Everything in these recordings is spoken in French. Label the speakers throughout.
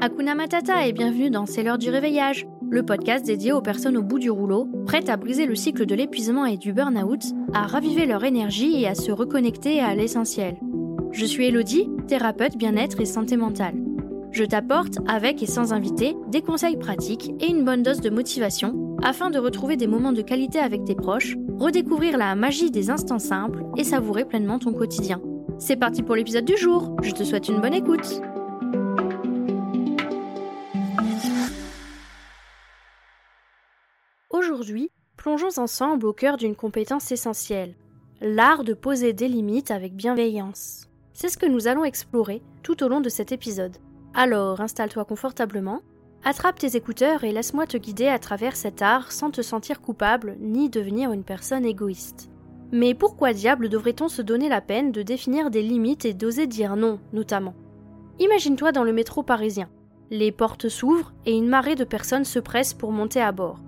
Speaker 1: Hakuna Matata et bienvenue dans C'est l'heure du réveillage, le podcast dédié aux personnes au bout du rouleau, prêtes à briser le cycle de l'épuisement et du burn-out, à raviver leur énergie et à se reconnecter à l'essentiel. Je suis Elodie, thérapeute bien-être et santé mentale. Je t'apporte, avec et sans invité, des conseils pratiques et une bonne dose de motivation afin de retrouver des moments de qualité avec tes proches, redécouvrir la magie des instants simples et savourer pleinement ton quotidien. C'est parti pour l'épisode du jour, je te souhaite une bonne écoute. Plongeons ensemble au cœur d'une compétence essentielle, l'art de poser des limites avec bienveillance. C'est ce que nous allons explorer tout au long de cet épisode. Alors installe-toi confortablement, attrape tes écouteurs et laisse-moi te guider à travers cet art sans te sentir coupable ni devenir une personne égoïste. Mais pourquoi diable devrait-on se donner la peine de définir des limites et d'oser dire non, notamment? Imagine-toi dans le métro parisien. Les portes s'ouvrent et une marée de personnes se pressent pour monter à bord.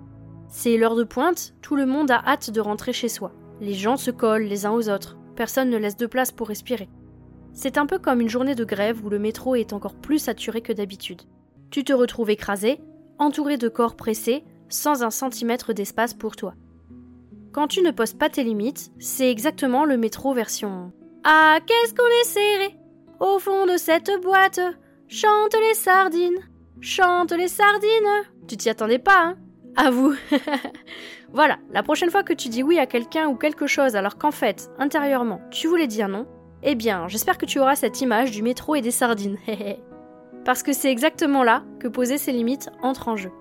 Speaker 1: C'est l'heure de pointe, tout le monde a hâte de rentrer chez soi. Les gens se collent les uns aux autres, personne ne laisse de place pour respirer. C'est un peu comme une journée de grève où le métro est encore plus saturé que d'habitude. Tu te retrouves écrasé, entouré de corps pressés, sans un centimètre d'espace pour toi. Quand tu ne poses pas tes limites, c'est exactement le métro version Ah, qu'est-ce qu'on est serré Au fond de cette boîte, chante les sardines, chante les sardines. Tu t'y attendais pas, hein? À vous. voilà, la prochaine fois que tu dis oui à quelqu'un ou quelque chose alors qu'en fait, intérieurement, tu voulais dire non, eh bien, j'espère que tu auras cette image du métro et des sardines. Parce que c'est exactement là que poser ses limites entre en jeu.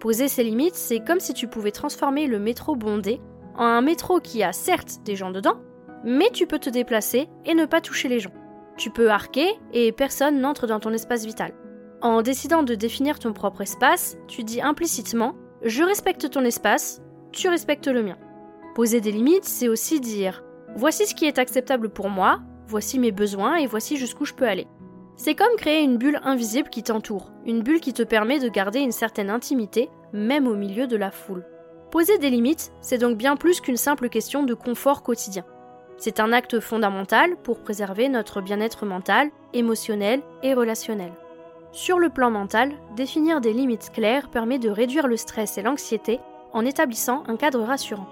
Speaker 1: Poser ses limites, c'est comme si tu pouvais transformer le métro bondé en un métro qui a certes des gens dedans, mais tu peux te déplacer et ne pas toucher les gens. Tu peux arquer et personne n'entre dans ton espace vital. En décidant de définir ton propre espace, tu dis implicitement je respecte ton espace, tu respectes le mien. Poser des limites, c'est aussi dire voici ce qui est acceptable pour moi, voici mes besoins et voici jusqu'où je peux aller. C'est comme créer une bulle invisible qui t'entoure, une bulle qui te permet de garder une certaine intimité, même au milieu de la foule. Poser des limites, c'est donc bien plus qu'une simple question de confort quotidien. C'est un acte fondamental pour préserver notre bien-être mental, émotionnel et relationnel. Sur le plan mental, définir des limites claires permet de réduire le stress et l'anxiété en établissant un cadre rassurant.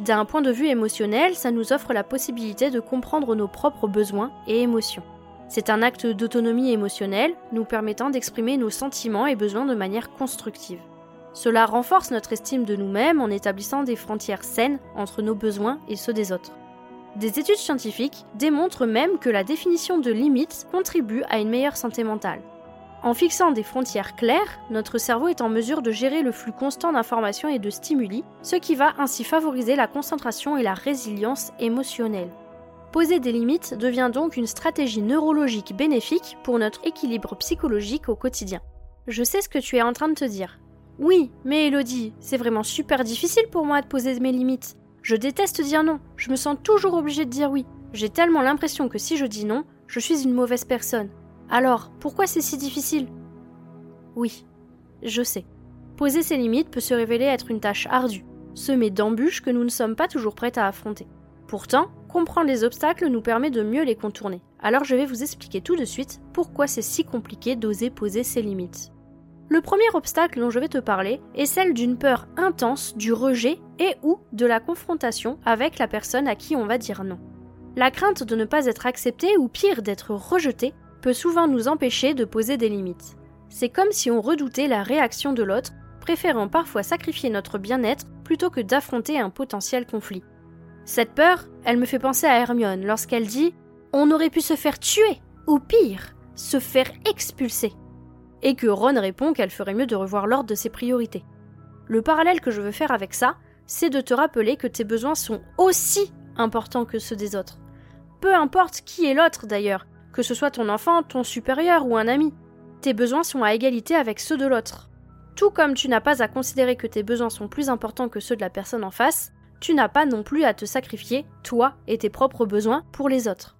Speaker 1: D'un point de vue émotionnel, ça nous offre la possibilité de comprendre nos propres besoins et émotions. C'est un acte d'autonomie émotionnelle nous permettant d'exprimer nos sentiments et besoins de manière constructive. Cela renforce notre estime de nous-mêmes en établissant des frontières saines entre nos besoins et ceux des autres. Des études scientifiques démontrent même que la définition de limites contribue à une meilleure santé mentale. En fixant des frontières claires, notre cerveau est en mesure de gérer le flux constant d'informations et de stimuli, ce qui va ainsi favoriser la concentration et la résilience émotionnelle. Poser des limites devient donc une stratégie neurologique bénéfique pour notre équilibre psychologique au quotidien. Je sais ce que tu es en train de te dire. Oui, mais Elodie, c'est vraiment super difficile pour moi de poser mes limites. Je déteste dire non, je me sens toujours obligée de dire oui. J'ai tellement l'impression que si je dis non, je suis une mauvaise personne. Alors, pourquoi c'est si difficile? Oui, je sais. Poser ses limites peut se révéler être une tâche ardue, semée d'embûches que nous ne sommes pas toujours prêts à affronter. Pourtant, comprendre les obstacles nous permet de mieux les contourner. Alors je vais vous expliquer tout de suite pourquoi c'est si compliqué d'oser poser ses limites. Le premier obstacle dont je vais te parler est celle d'une peur intense du rejet et ou de la confrontation avec la personne à qui on va dire non. La crainte de ne pas être accepté ou pire d'être rejeté peut souvent nous empêcher de poser des limites. C'est comme si on redoutait la réaction de l'autre, préférant parfois sacrifier notre bien-être plutôt que d'affronter un potentiel conflit. Cette peur, elle me fait penser à Hermione lorsqu'elle dit On aurait pu se faire tuer, ou pire, se faire expulser. Et que Ron répond qu'elle ferait mieux de revoir l'ordre de ses priorités. Le parallèle que je veux faire avec ça, c'est de te rappeler que tes besoins sont aussi importants que ceux des autres. Peu importe qui est l'autre d'ailleurs, que ce soit ton enfant, ton supérieur ou un ami. Tes besoins sont à égalité avec ceux de l'autre. Tout comme tu n'as pas à considérer que tes besoins sont plus importants que ceux de la personne en face, tu n'as pas non plus à te sacrifier, toi et tes propres besoins, pour les autres.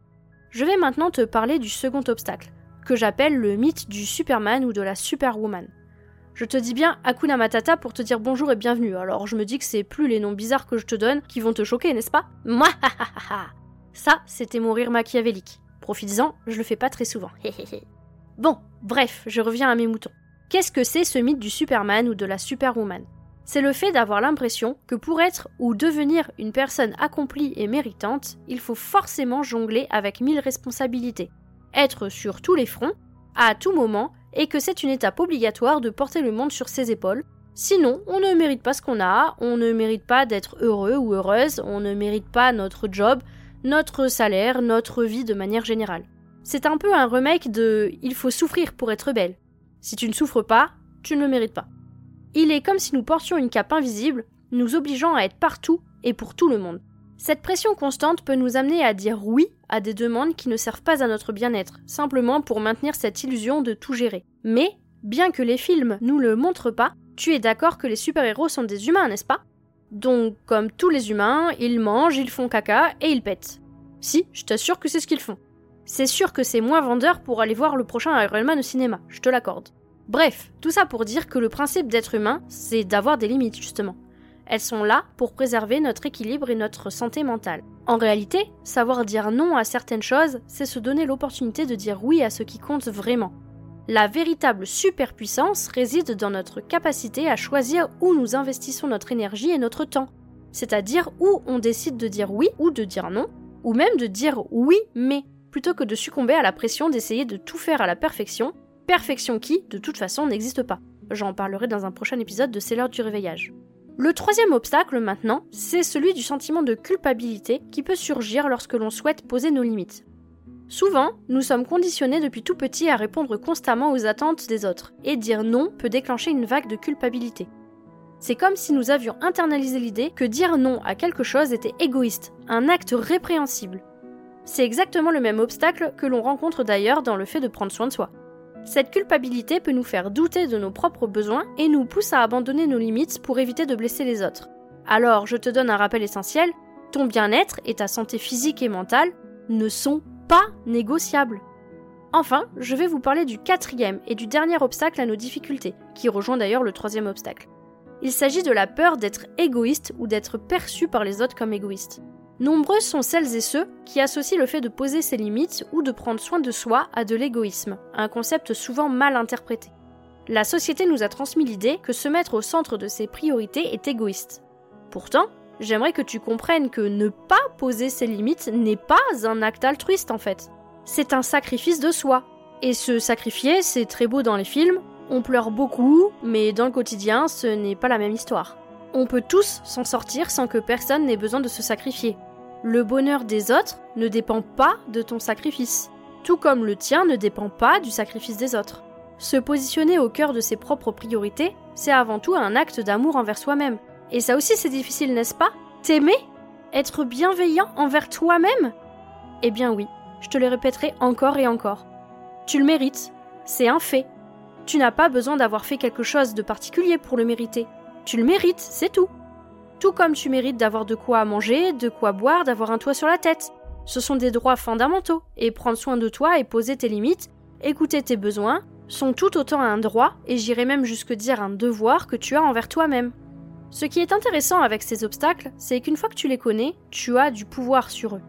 Speaker 1: Je vais maintenant te parler du second obstacle, que j'appelle le mythe du Superman ou de la Superwoman. Je te dis bien Hakuna Matata pour te dire bonjour et bienvenue, alors je me dis que c'est plus les noms bizarres que je te donne qui vont te choquer, n'est-ce pas? Ça, c'était mon rire machiavélique. Profites-en, je le fais pas très souvent. bon, Bref, je reviens à mes moutons. Qu'est-ce que c'est ce mythe du Superman ou de la Superwoman? C'est le fait d'avoir l'impression que pour être ou devenir une personne accomplie et méritante, il faut forcément jongler avec mille responsabilités, être sur tous les fronts, à tout moment, et que c'est une étape obligatoire de porter le monde sur ses épaules, Sinon, on ne mérite pas ce qu'on a, on ne mérite pas d'être heureux ou heureuse, on ne mérite pas notre job, notre salaire, notre vie de manière générale. C'est un peu un remake de Il faut souffrir pour être belle. Si tu ne souffres pas, tu ne le mérites pas. Il est comme si nous portions une cape invisible, nous obligeant à être partout et pour tout le monde. Cette pression constante peut nous amener à dire oui à des demandes qui ne servent pas à notre bien-être, simplement pour maintenir cette illusion de tout gérer. Mais, bien que les films nous le montrent pas, tu es d'accord que les super-héros sont des humains, n'est-ce pas? Donc, comme tous les humains, ils mangent, ils font caca et ils pètent. Si, je t'assure que c'est ce qu'ils font. C'est sûr que c'est moins vendeur pour aller voir le prochain Iron Man au cinéma, je te l'accorde. Bref, tout ça pour dire que le principe d'être humain, c'est d'avoir des limites, justement. Elles sont là pour préserver notre équilibre et notre santé mentale. En réalité, savoir dire non à certaines choses, c'est se donner l'opportunité de dire oui à ce qui compte vraiment. La véritable superpuissance réside dans notre capacité à choisir où nous investissons notre énergie et notre temps, c'est-à-dire où on décide de dire oui ou de dire non, ou même de dire oui mais, plutôt que de succomber à la pression d'essayer de tout faire à la perfection, perfection qui, de toute façon, n'existe pas. J'en parlerai dans un prochain épisode de C'est l'heure du réveillage. Le troisième obstacle maintenant, c'est celui du sentiment de culpabilité qui peut surgir lorsque l'on souhaite poser nos limites. Souvent, nous sommes conditionnés depuis tout petit à répondre constamment aux attentes des autres, et dire non peut déclencher une vague de culpabilité. C'est comme si nous avions internalisé l'idée que dire non à quelque chose était égoïste, un acte répréhensible. C'est exactement le même obstacle que l'on rencontre d'ailleurs dans le fait de prendre soin de soi. Cette culpabilité peut nous faire douter de nos propres besoins et nous pousse à abandonner nos limites pour éviter de blesser les autres. Alors, je te donne un rappel essentiel, ton bien-être et ta santé physique et mentale ne sont pas négociable. Enfin, je vais vous parler du quatrième et du dernier obstacle à nos difficultés, qui rejoint d'ailleurs le troisième obstacle. Il s'agit de la peur d'être égoïste ou d'être perçu par les autres comme égoïste. Nombreux sont celles et ceux qui associent le fait de poser ses limites ou de prendre soin de soi à de l'égoïsme, un concept souvent mal interprété. La société nous a transmis l'idée que se mettre au centre de ses priorités est égoïste. Pourtant, j'aimerais que tu comprennes que ne pas poser ses limites n'est pas un acte altruiste en fait. C'est un sacrifice de soi. Et se sacrifier, c'est très beau dans les films, on pleure beaucoup, mais dans le quotidien, ce n'est pas la même histoire. On peut tous s'en sortir sans que personne n'ait besoin de se sacrifier. Le bonheur des autres ne dépend pas de ton sacrifice, tout comme le tien ne dépend pas du sacrifice des autres. Se positionner au cœur de ses propres priorités, c'est avant tout un acte d'amour envers soi-même, et ça aussi c'est difficile, n'est-ce pas? T'aimer? Être bienveillant envers toi-même? Eh bien oui, je te le répéterai encore et encore. Tu le mérites, c'est un fait. Tu n'as pas besoin d'avoir fait quelque chose de particulier pour le mériter. Tu le mérites, c'est tout. Tout comme tu mérites d'avoir de quoi manger, de quoi boire, d'avoir un toit sur la tête. Ce sont des droits fondamentaux, et prendre soin de toi et poser tes limites, écouter tes besoins, sont tout autant un droit, et j'irais même jusque dire un devoir que tu as envers toi-même. Ce qui est intéressant avec ces obstacles, c'est qu'une fois que tu les connais, tu as du pouvoir sur eux.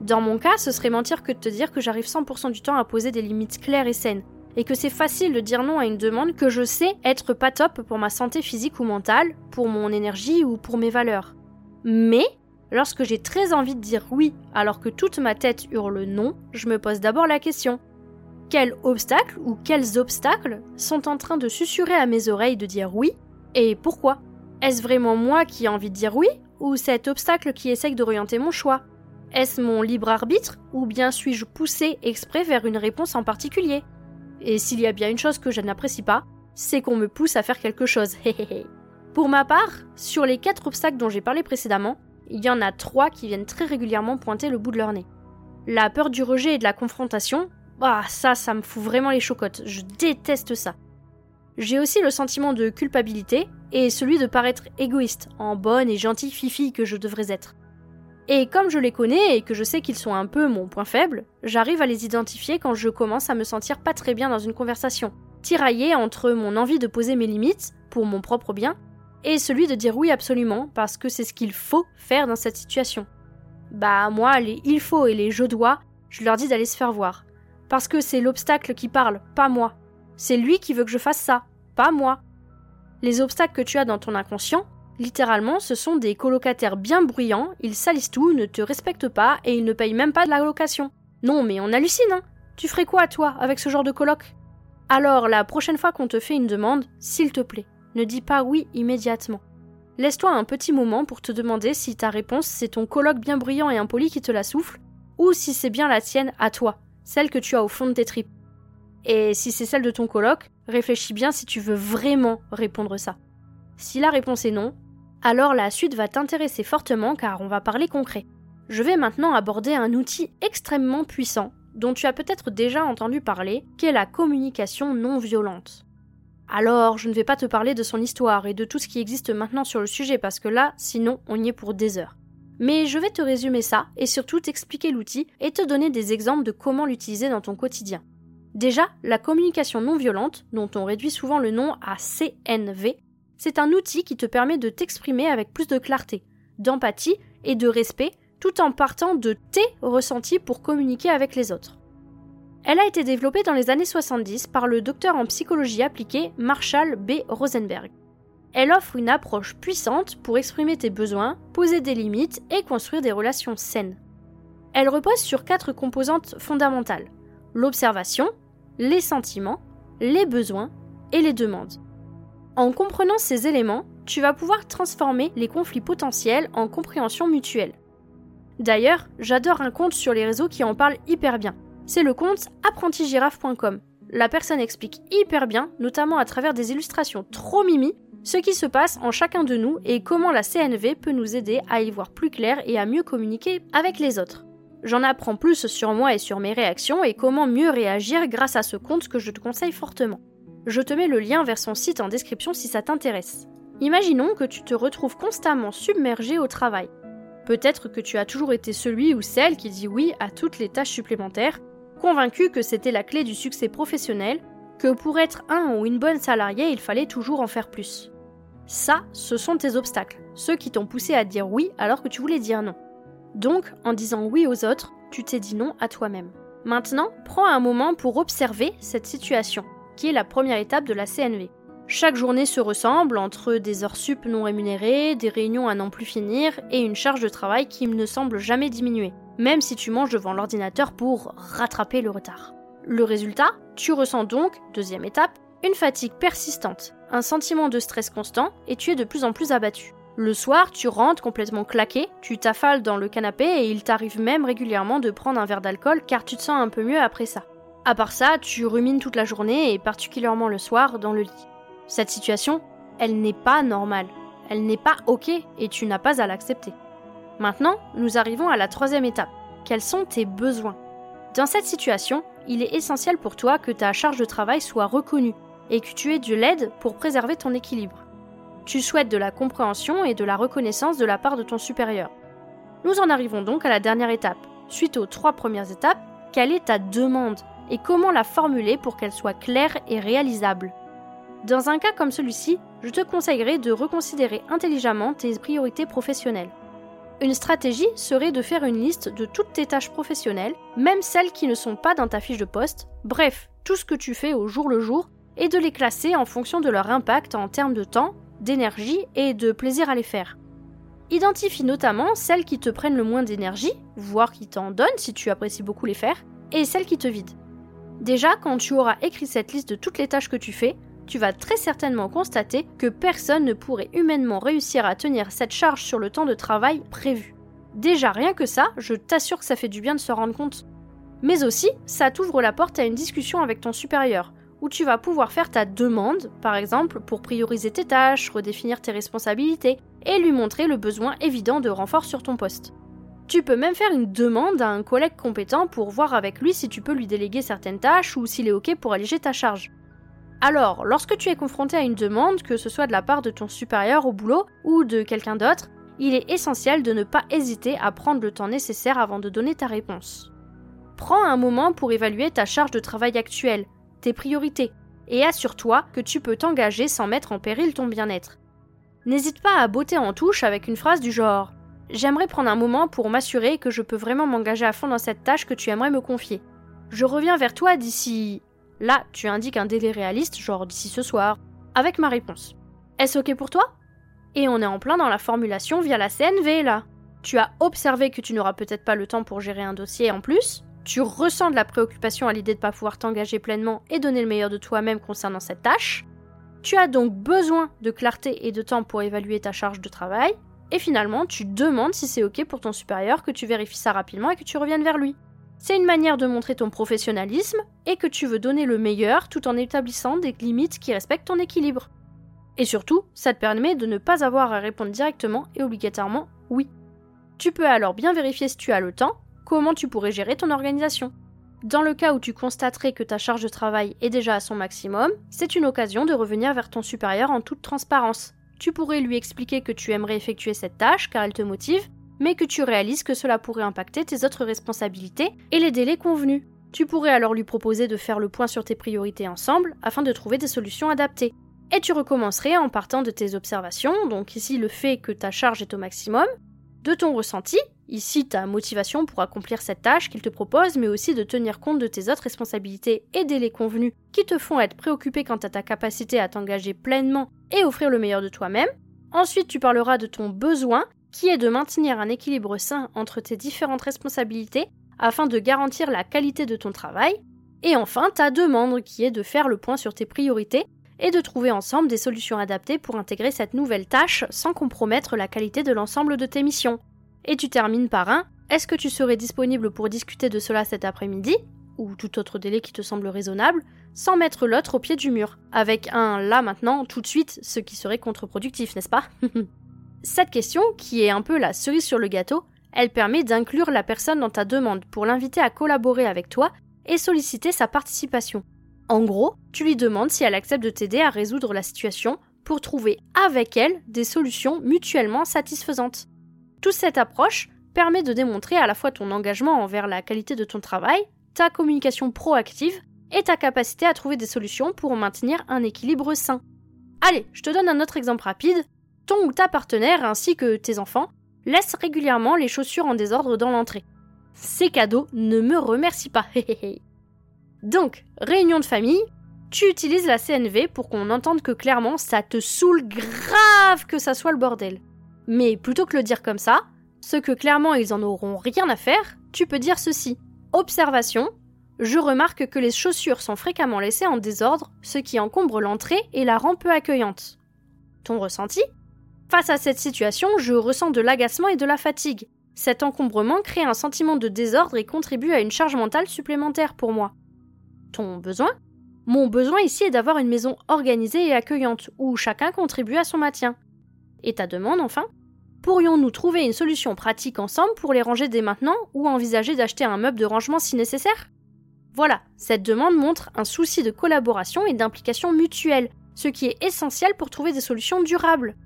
Speaker 1: Dans mon cas, ce serait mentir que de te dire que j'arrive 100% du temps à poser des limites claires et saines, et que c'est facile de dire non à une demande que je sais être pas top pour ma santé physique ou mentale, pour mon énergie ou pour mes valeurs. Mais, lorsque j'ai très envie de dire oui alors que toute ma tête hurle non, je me pose d'abord la question. Quels obstacles ou quels obstacles sont en train de susurrer à mes oreilles de dire oui et pourquoi? Est-ce vraiment moi qui ai envie de dire oui ou cet obstacle qui essaye d'orienter mon choix? Est-ce mon libre arbitre ou bien suis-je poussé exprès vers une réponse en particulier? Et s'il y a bien une chose que je n'apprécie pas, c'est qu'on me pousse à faire quelque chose. Pour ma part, sur les quatre obstacles dont j'ai parlé précédemment, il y en a trois qui viennent très régulièrement pointer le bout de leur nez. La peur du rejet et de la confrontation, bah ça, ça me fout vraiment les chocottes. Je déteste ça. J'ai aussi le sentiment de culpabilité et celui de paraître égoïste, en bonne et gentille fifi que je devrais être. Et comme je les connais et que je sais qu'ils sont un peu mon point faible, j'arrive à les identifier quand je commence à me sentir pas très bien dans une conversation, tiraillée entre mon envie de poser mes limites, pour mon propre bien, et celui de dire oui absolument, parce que c'est ce qu'il faut faire dans cette situation. Bah moi, les il faut et les je dois, je leur dis d'aller se faire voir. Parce que c'est l'obstacle qui parle, pas moi. C'est lui qui veut que je fasse ça, pas moi. Les obstacles que tu as dans ton inconscient, littéralement, ce sont des colocataires bien bruyants, ils salissent tout, ne te respectent pas et ils ne payent même pas de la location. Non, mais on hallucine, hein Tu ferais quoi, toi, avec ce genre de coloc Alors, la prochaine fois qu'on te fait une demande, s'il te plaît, ne dis pas oui immédiatement. Laisse-toi un petit moment pour te demander si ta réponse c'est ton coloc bien bruyant et impoli qui te la souffle, ou si c'est bien la tienne à toi, celle que tu as au fond de tes tripes. Et si c'est celle de ton coloc, réfléchis bien si tu veux vraiment répondre ça. Si la réponse est non, alors la suite va t'intéresser fortement car on va parler concret. Je vais maintenant aborder un outil extrêmement puissant dont tu as peut-être déjà entendu parler, qui est la communication non violente. Alors, je ne vais pas te parler de son histoire et de tout ce qui existe maintenant sur le sujet parce que là, sinon, on y est pour des heures. Mais je vais te résumer ça et surtout t'expliquer l'outil et te donner des exemples de comment l'utiliser dans ton quotidien. Déjà, la communication non violente, dont on réduit souvent le nom à CNV, c'est un outil qui te permet de t'exprimer avec plus de clarté, d'empathie et de respect, tout en partant de tes ressentis pour communiquer avec les autres. Elle a été développée dans les années 70 par le docteur en psychologie appliquée Marshall B. Rosenberg. Elle offre une approche puissante pour exprimer tes besoins, poser des limites et construire des relations saines. Elle repose sur quatre composantes fondamentales l'observation, les sentiments, les besoins et les demandes. En comprenant ces éléments, tu vas pouvoir transformer les conflits potentiels en compréhension mutuelle. D'ailleurs, j'adore un compte sur les réseaux qui en parle hyper bien. C'est le compte apprentigiraffe.com. La personne explique hyper bien, notamment à travers des illustrations trop mimi, ce qui se passe en chacun de nous et comment la CNV peut nous aider à y voir plus clair et à mieux communiquer avec les autres. J'en apprends plus sur moi et sur mes réactions et comment mieux réagir grâce à ce compte que je te conseille fortement. Je te mets le lien vers son site en description si ça t'intéresse. Imaginons que tu te retrouves constamment submergé au travail. Peut-être que tu as toujours été celui ou celle qui dit oui à toutes les tâches supplémentaires, convaincu que c'était la clé du succès professionnel, que pour être un ou une bonne salariée, il fallait toujours en faire plus. Ça, ce sont tes obstacles, ceux qui t'ont poussé à dire oui alors que tu voulais dire non. Donc, en disant oui aux autres, tu t'es dit non à toi-même. Maintenant, prends un moment pour observer cette situation, qui est la première étape de la CNV. Chaque journée se ressemble entre des heures sup non rémunérées, des réunions à n'en plus finir et une charge de travail qui ne semble jamais diminuer, même si tu manges devant l'ordinateur pour rattraper le retard. Le résultat, tu ressens donc, deuxième étape, une fatigue persistante, un sentiment de stress constant et tu es de plus en plus abattu. Le soir, tu rentres complètement claqué, tu t'affales dans le canapé et il t'arrive même régulièrement de prendre un verre d'alcool car tu te sens un peu mieux après ça. À part ça, tu rumines toute la journée et particulièrement le soir dans le lit. Cette situation, elle n'est pas normale, elle n'est pas ok et tu n'as pas à l'accepter. Maintenant, nous arrivons à la troisième étape. Quels sont tes besoins? Dans cette situation, il est essentiel pour toi que ta charge de travail soit reconnue et que tu aies de l'aide pour préserver ton équilibre. Tu souhaites de la compréhension et de la reconnaissance de la part de ton supérieur. Nous en arrivons donc à la dernière étape. Suite aux trois premières étapes, quelle est ta demande et comment la formuler pour qu'elle soit claire et réalisable? Dans un cas comme celui-ci, je te conseillerais de reconsidérer intelligemment tes priorités professionnelles. Une stratégie serait de faire une liste de toutes tes tâches professionnelles, même celles qui ne sont pas dans ta fiche de poste, bref, tout ce que tu fais au jour le jour, et de les classer en fonction de leur impact en termes de temps, d'énergie et de plaisir à les faire. Identifie notamment celles qui te prennent le moins d'énergie, voire qui t'en donnent si tu apprécies beaucoup les faire, et celles qui te vident. Déjà, quand tu auras écrit cette liste de toutes les tâches que tu fais, tu vas très certainement constater que personne ne pourrait humainement réussir à tenir cette charge sur le temps de travail prévu. Déjà, rien que ça, je t'assure que ça fait du bien de se rendre compte. Mais aussi, ça t'ouvre la porte à une discussion avec ton supérieur, où tu vas pouvoir faire ta demande, par exemple, pour prioriser tes tâches, redéfinir tes responsabilités, et lui montrer le besoin évident de renfort sur ton poste. Tu peux même faire une demande à un collègue compétent pour voir avec lui si tu peux lui déléguer certaines tâches ou s'il est OK pour alléger ta charge. Alors, lorsque tu es confronté à une demande, que ce soit de la part de ton supérieur au boulot ou de quelqu'un d'autre, il est essentiel de ne pas hésiter à prendre le temps nécessaire avant de donner ta réponse. Prends un moment pour évaluer ta charge de travail actuelle, tes priorités, et assure-toi que tu peux t'engager sans mettre en péril ton bien-être. N'hésite pas à botter en touche avec une phrase du genre J'aimerais prendre un moment pour m'assurer que je peux vraiment m'engager à fond dans cette tâche que tu aimerais me confier. Je reviens vers toi d'ici Là, tu indiques un délai réaliste, genre d'ici ce soir, avec ma réponse. Est-ce ok pour toi? Et on est en plein dans la formulation via la CNV là. Tu as observé que tu n'auras peut-être pas le temps pour gérer un dossier en plus, tu ressens de la préoccupation à l'idée de ne pas pouvoir t'engager pleinement et donner le meilleur de toi-même concernant cette tâche. Tu as donc besoin de clarté et de temps pour évaluer ta charge de travail. Et finalement, tu demandes si c'est OK pour ton supérieur que tu vérifies ça rapidement et que tu reviennes vers lui. C'est une manière de montrer ton professionnalisme et que tu veux donner le meilleur tout en établissant des limites qui respectent ton équilibre. Et surtout, ça te permet de ne pas avoir à répondre directement et obligatoirement oui. Tu peux alors bien vérifier si tu as le temps, comment tu pourrais gérer ton organisation. Dans le cas où tu constaterais que ta charge de travail est déjà à son maximum, c'est une occasion de revenir vers ton supérieur en toute transparence. Tu pourrais lui expliquer que tu aimerais effectuer cette tâche car elle te motive, mais que tu réalises que cela pourrait impacter tes autres responsabilités et les délais convenus. Tu pourrais alors lui proposer de faire le point sur tes priorités ensemble afin de trouver des solutions adaptées. Et tu recommencerais en partant de tes observations, donc ici le fait que ta charge est au maximum, de ton ressenti Ici, ta motivation pour accomplir cette tâche qu'il te propose, mais aussi de tenir compte de tes autres responsabilités et délais convenus qui te font être préoccupé quant à ta capacité à t'engager pleinement et offrir le meilleur de toi-même. Ensuite, tu parleras de ton besoin, qui est de maintenir un équilibre sain entre tes différentes responsabilités afin de garantir la qualité de ton travail. Et enfin, ta demande, qui est de faire le point sur tes priorités et de trouver ensemble des solutions adaptées pour intégrer cette nouvelle tâche sans compromettre la qualité de l'ensemble de tes missions. Et tu termines par un Est-ce que tu serais disponible pour discuter de cela cet après-midi ou tout autre délai qui te semble raisonnable, sans mettre l'autre au pied du mur, avec un là maintenant, tout de suite, ce qui serait contre-productif, n'est-ce pas? Cette question, qui est un peu la cerise sur le gâteau, elle permet d'inclure la personne dans ta demande pour l'inviter à collaborer avec toi et solliciter sa participation. En gros, tu lui demandes si elle accepte de t'aider à résoudre la situation pour trouver avec elle des solutions mutuellement satisfaisantes. Toute cette approche permet de démontrer à la fois ton engagement envers la qualité de ton travail, ta communication proactive et ta capacité à trouver des solutions pour maintenir un équilibre sain. Allez, je te donne un autre exemple rapide. Ton ou ta partenaire ainsi que tes enfants laissent régulièrement les chaussures en désordre dans l'entrée. Ces cadeaux ne me remercient pas. Donc, réunion de famille, tu utilises la CNV pour qu'on entende que clairement ça te saoule grave que ça soit le bordel. Mais plutôt que le dire comme ça, ce que clairement ils en auront rien à faire, tu peux dire ceci. Observation. Je remarque que les chaussures sont fréquemment laissées en désordre, ce qui encombre l'entrée et la rend peu accueillante. Ton ressenti? Face à cette situation, je ressens de l'agacement et de la fatigue. Cet encombrement crée un sentiment de désordre et contribue à une charge mentale supplémentaire pour moi. Ton besoin Mon besoin ici est d'avoir une maison organisée et accueillante, où chacun contribue à son maintien. Et ta demande enfin? Pourrions-nous trouver une solution pratique ensemble pour les ranger dès maintenant ou envisager d'acheter un meuble de rangement si nécessaire? Voilà, cette demande montre un souci de collaboration et d'implication mutuelle, ce qui est essentiel pour trouver des solutions durables.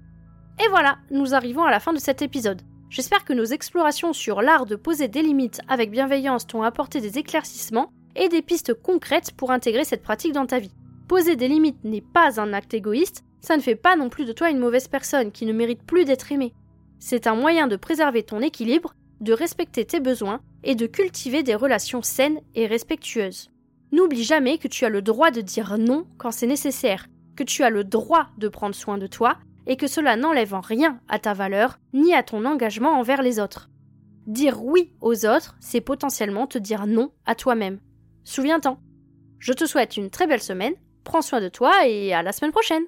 Speaker 1: Et voilà, nous arrivons à la fin de cet épisode. J'espère que nos explorations sur l'art de poser des limites avec bienveillance t'ont apporté des éclaircissements et des pistes concrètes pour intégrer cette pratique dans ta vie. Poser des limites n'est pas un acte égoïste, ça ne fait pas non plus de toi une mauvaise personne qui ne mérite plus d'être aimée. C'est un moyen de préserver ton équilibre, de respecter tes besoins et de cultiver des relations saines et respectueuses. N'oublie jamais que tu as le droit de dire non quand c'est nécessaire, que tu as le droit de prendre soin de toi et que cela n'enlève en rien à ta valeur ni à ton engagement envers les autres. Dire oui aux autres, c'est potentiellement te dire non à toi-même. Souviens-t'en. Je te souhaite une très belle semaine, prends soin de toi et à la semaine prochaine.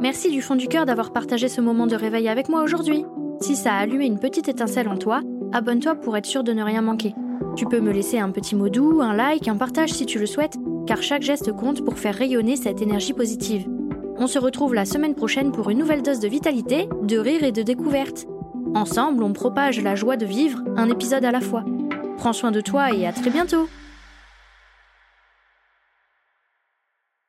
Speaker 1: Merci du fond du cœur d'avoir partagé ce moment de réveil avec moi aujourd'hui. Si ça a allumé une petite étincelle en toi, abonne-toi pour être sûr de ne rien manquer. Tu peux me laisser un petit mot doux, un like, un partage si tu le souhaites, car chaque geste compte pour faire rayonner cette énergie positive. On se retrouve la semaine prochaine pour une nouvelle dose de vitalité, de rire et de découverte. Ensemble, on propage la joie de vivre, un épisode à la fois. Prends soin de toi et à très bientôt